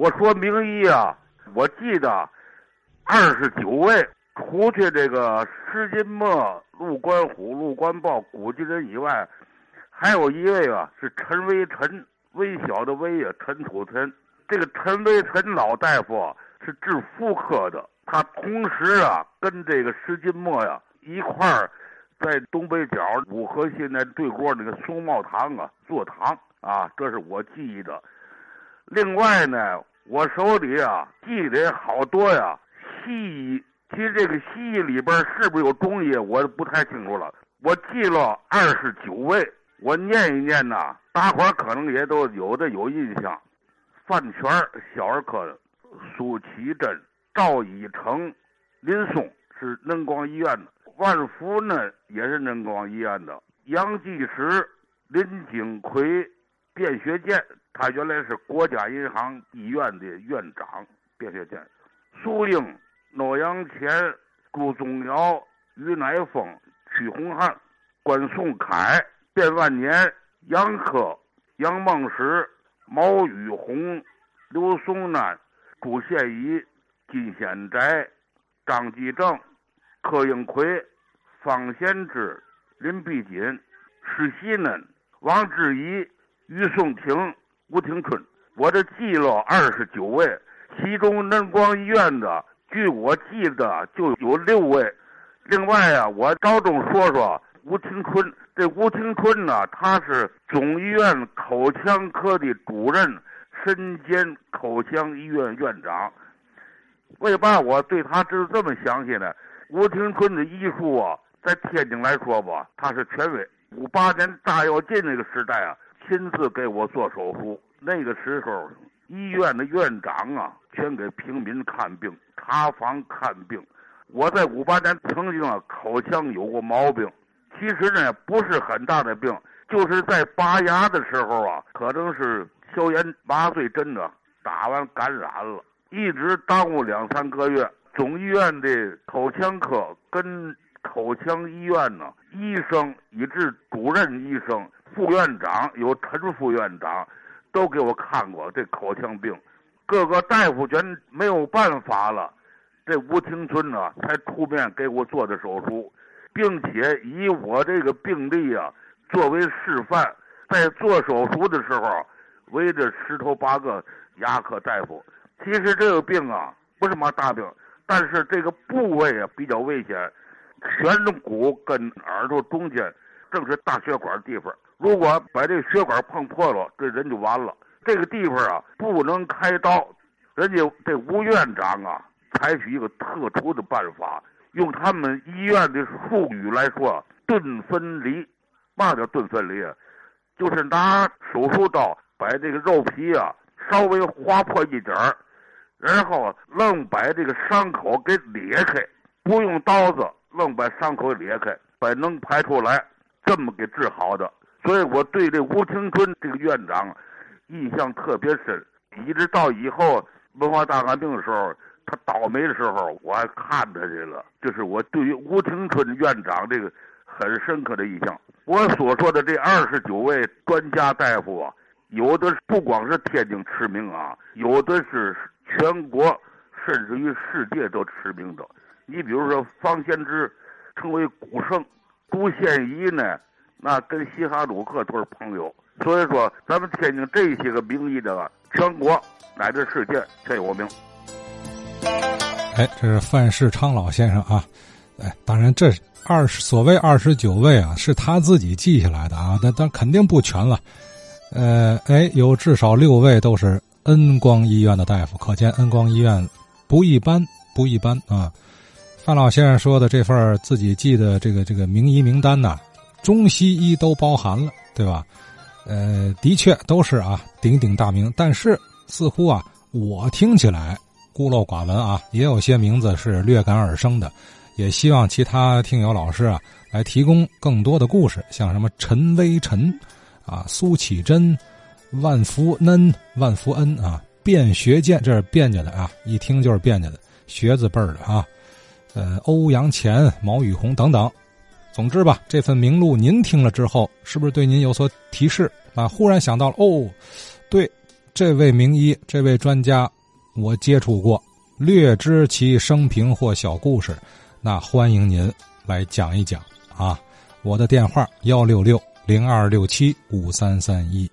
我说名医啊，我记得二十九位，除去这个施金墨、陆观虎、陆观豹、古巨人以外，还有一位啊是陈微臣，微小的微啊，陈土臣。这个陈微臣老大夫是治妇科的，他同时啊跟这个施金墨呀一块儿在东北角五河现在对过那个松茂堂啊坐堂啊，这是我记忆的。另外呢，我手里啊记得好多呀西医，其实这个西医里边是不是有中医，我不太清楚了。我记了二十九位，我念一念呐，大伙儿可能也都有的有印象。范全小儿科的，苏启珍、赵一成、林松是嫩光医院的，万福呢也是嫩光医院的，杨继石、林景奎、卞学健，他原来是国家银行医院的院长，卞学健、苏英、诺阳前、朱宗尧、于乃峰、屈洪汉、关颂凯、卞万年、杨科、杨梦石。毛宇红、刘松南、朱宪仪、金显宅、张继正、柯英奎、方贤之、林碧锦、施希嫩、王志怡、于颂亭、吴廷春，我这记了二十九位，其中嫩光医院的，据我记得就有六位。另外啊，我着重说说吴廷春。这吴廷春呢，他是总医院口腔科的主任，身兼口腔医院院长。为嘛我对他知道这么详细呢？吴廷春的医术啊，在天津来说吧，他是权威。五八年大跃进那个时代啊，亲自给我做手术。那个时候，医院的院长啊，全给平民看病、查房看病。我在五八年曾经啊，口腔有过毛病。其实呢，不是很大的病，就是在拔牙的时候啊，可能是消炎麻醉针呢打完感染了，一直耽误两三个月。总医院的口腔科跟口腔医院呢，医生以至主任医生、副院长有陈副院长，都给我看过这口腔病，各个大夫全没有办法了，这吴廷春呢才出面给我做的手术。并且以我这个病例啊作为示范，在做手术的时候，围着十头八个牙科大夫。其实这个病啊不是什么大病，但是这个部位啊比较危险，颧骨跟耳朵中间正是大血管地方。如果把这个血管碰破了，这人就完了。这个地方啊不能开刀，人家这吴院长啊采取一个特殊的办法。用他们医院的术语来说，钝分离，嘛叫钝分离啊？就是拿手术刀把这个肉皮啊稍微划破一点儿，然后愣把这个伤口给裂开，不用刀子，愣把伤口裂开，把能排出来，这么给治好的。所以我对这吴廷春这个院长印象特别深，一直到以后文化大革命的时候。他倒霉的时候，我还看他去了。这是我对于吴廷春院长这个很深刻的印象。我所说的这二十九位专家大夫啊，有的不光是天津驰名啊，有的是全国甚至于世界都驰名的。你比如说方贤之，成为古圣；杜宪仪呢，那跟西哈努克都是朋友。所以说，咱们天津这些个名医的，全国乃至世界全有名。哎，这是范世昌老先生啊！哎，当然这二十所谓二十九位啊，是他自己记下来的啊，那但肯定不全了。呃，哎，有至少六位都是恩光医院的大夫，可见恩光医院不一般，不一般啊！范老先生说的这份自己记的这个这个名医名单呐，中西医都包含了，对吧？呃，的确都是啊鼎鼎大名，但是似乎啊，我听起来。孤陋寡闻啊，也有些名字是略感耳生的，也希望其他听友老师啊来提供更多的故事，像什么陈微臣，啊苏启珍、万福恩、万福恩啊，卞学健，这是卞家的啊，一听就是卞家的学字辈儿的啊，呃欧阳乾、毛宇红等等，总之吧，这份名录您听了之后，是不是对您有所提示啊？忽然想到了哦，对。这位名医，这位专家，我接触过，略知其生平或小故事，那欢迎您来讲一讲啊！我的电话幺六六零二六七五三三一。